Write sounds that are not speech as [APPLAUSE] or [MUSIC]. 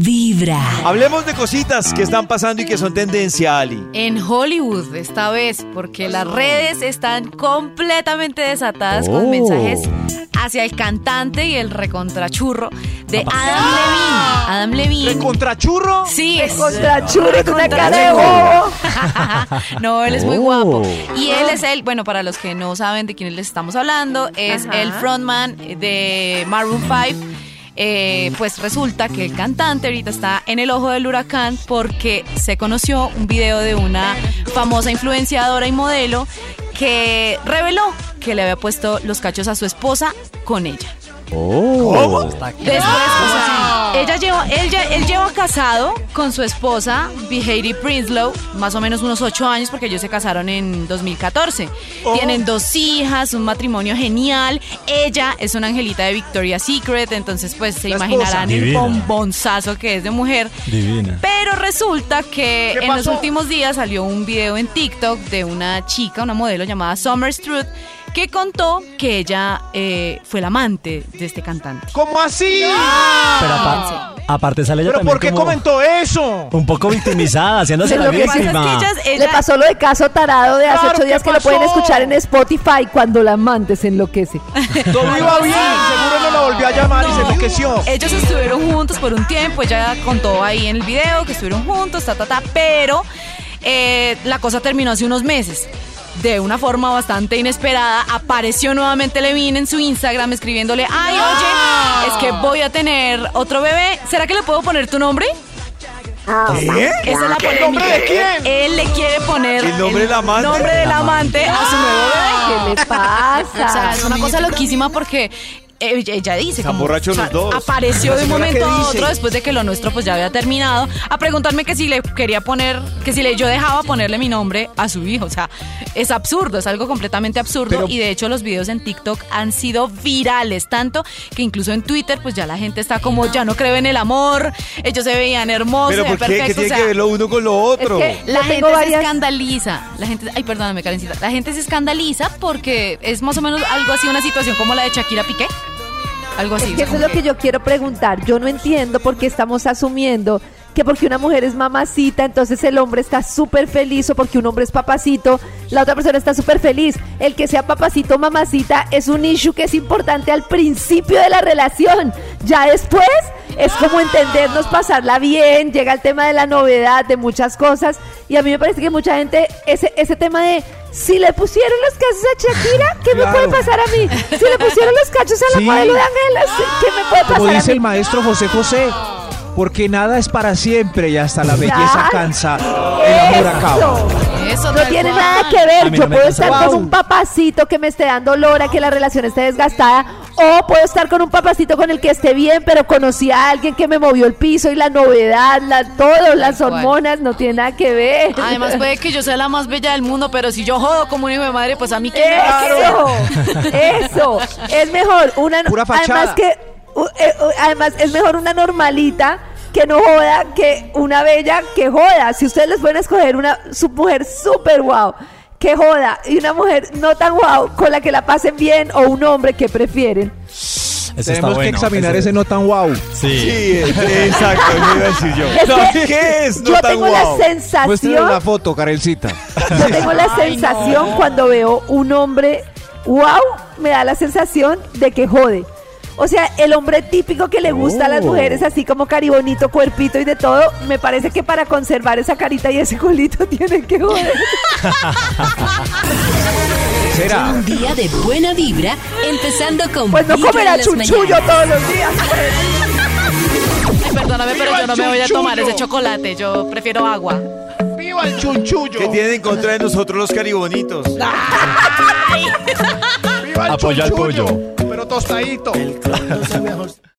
Vibra. Hablemos de cositas que están pasando y que son tendencia, Ali. En Hollywood esta vez, porque las redes están completamente desatadas con Oh. mensajes hacia el cantante y el recontrachurro de Adam Levine. Adam Levine. ¿Contrachurro? Sí, es Contra churro, con una cara de Recontrachurro. [LAUGHS] bobo. no, él es muy Oh. guapo. Y él es el, bueno, para los que no saben de quién les estamos hablando, es Ajá. el frontman de Maroon 5. Eh, pues resulta que el cantante ahorita está en el ojo del huracán porque se conoció un video de una famosa influenciadora y modelo que reveló que le había puesto los cachos a su esposa con ella. Oh. Después, o sea, ella lleva, él, ya- él lleva casado con su esposa, Behaty Prinslow, más o menos unos ocho años, porque ellos se casaron en 2014. Tienen dos hijas, un matrimonio genial. Ella es una angelita de Victoria's Secret, entonces pues se La imaginarán el bombonzazo que es de mujer. Divina. Pero resulta que ¿Qué en los últimos días salió un video en TikTok de una chica, una modelo llamada Summer Struth, que contó que ella eh, fue la amante de este cantante. ¿Cómo así? Pero apa- aparte sale ella ¿Pero también por qué como comentó eso? un poco victimizada, haciéndose la lo que Lo que pasa es que víctima. ellas- Le pasó lo de caso tarado de hace Claro, ocho días ¿qué que lo pueden escuchar en Spotify cuando la amante se enloquece. [LAUGHS] Todo iba bien, seguro no la volvió a llamar y se enloqueció. Ellos estuvieron juntos por un tiempo, ella contó ahí en el video que estuvieron juntos, ta, ta, ta, pero eh, la cosa terminó hace unos meses. De una forma bastante inesperada, apareció nuevamente Levine en su Instagram escribiéndole, ay, oye, es que voy a tener otro bebé, ¿será que le puedo poner tu nombre? ¿Qué? Esa es la ¿El nombre polémica. de quién? Él le quiere poner ¿El nombre del amante? nombre del amante a su nuevo bebé. ¿Qué le pasa? [LAUGHS] O sea, es una cosa loquísima porque ella, dice Están como, borrachos los dos. apareció de un momento ¿qué a otro después de que lo nuestro pues ya había terminado a preguntarme que si le quería poner que si le yo dejaba ponerle mi nombre a su hijo o sea es absurdo es algo completamente absurdo Pero- y de hecho los videos en TikTok han sido virales tanto que incluso en Twitter pues ya la gente está como ya no creo en el amor ellos se veían hermosos ¿Pero se por ven qué? ¿Qué perfectos, tiene o sea, que ver lo uno con lo otro? Es que- la Yo gente se escandaliza. La gente, ay, perdóname, Karencita. La gente se escandaliza porque es más o menos algo así, una situación como la de Shakira Piqué. Algo así. Es que eso es lo que yo quiero preguntar. Yo no entiendo por qué estamos asumiendo que porque una mujer es mamacita, entonces el hombre está súper feliz o porque un hombre es papacito, la otra persona está súper feliz. El que sea papacito o mamacita es un issue que es importante al principio de la relación. Ya después es como entendernos, pasarla bien, llega el tema de la novedad, de muchas cosas. Y a mí me parece que mucha gente, ese, ese tema de si le pusieron los cachos a Shakira, ¿qué me puede pasar a mí? Si le pusieron los cachos a la Sí. modelo de Ángeles, ¿qué me puede pasar Como a dice mí? el maestro José José, porque nada es para siempre y hasta la belleza cansa, el amor acaba. Eso. Eso No tiene cual. nada que A ver. Yo puedo estar con un papacito que me esté dando lora, que la relación esté desgastada, o puedo estar con un papacito con el que esté bien, pero conocí a alguien que me movió el piso y la novedad, la, todo, las cual. hormonas, no tiene nada que ver. Además puede que yo sea la más bella del mundo, pero si yo jodo como un hijo de madre, pues a mí que me Eso, eso, es mejor una Pura fachada. además que además es mejor una normalita que no joda que una bella que joda. Si ustedes les pueden escoger una su mujer súper guau que joda y una mujer no tan guau con la que la pasen bien o un hombre que prefieren. Tenemos que bueno, examinar ese no tan wow. Sí. Exacto, eso iba a decir yo. Es No, que ¿Qué es? No yo tan tengo la sensación la foto, Karelcita. [LAUGHS] Yo tengo la sensación cuando veo un hombre, wow, me da la sensación de que jode. O sea, el hombre típico que le gusta a las Oh. mujeres, así como caribonito, cuerpito y de todo, me parece que para conservar esa carita y ese culito [LAUGHS] tiene que joder. ¿Será? Un día de buena vibra, empezando con Pues no comerá chunchullo mañanas. todos los días. Ay, perdóname, pero yo no me voy a tomar ese chocolate. Yo prefiero agua. ¡Viva el chunchullo! ¿Qué tienen en contra de nosotros los caribonitos? [LAUGHS] ¡Viva el Apoya al chunchullo! pollo. Pero tostadito.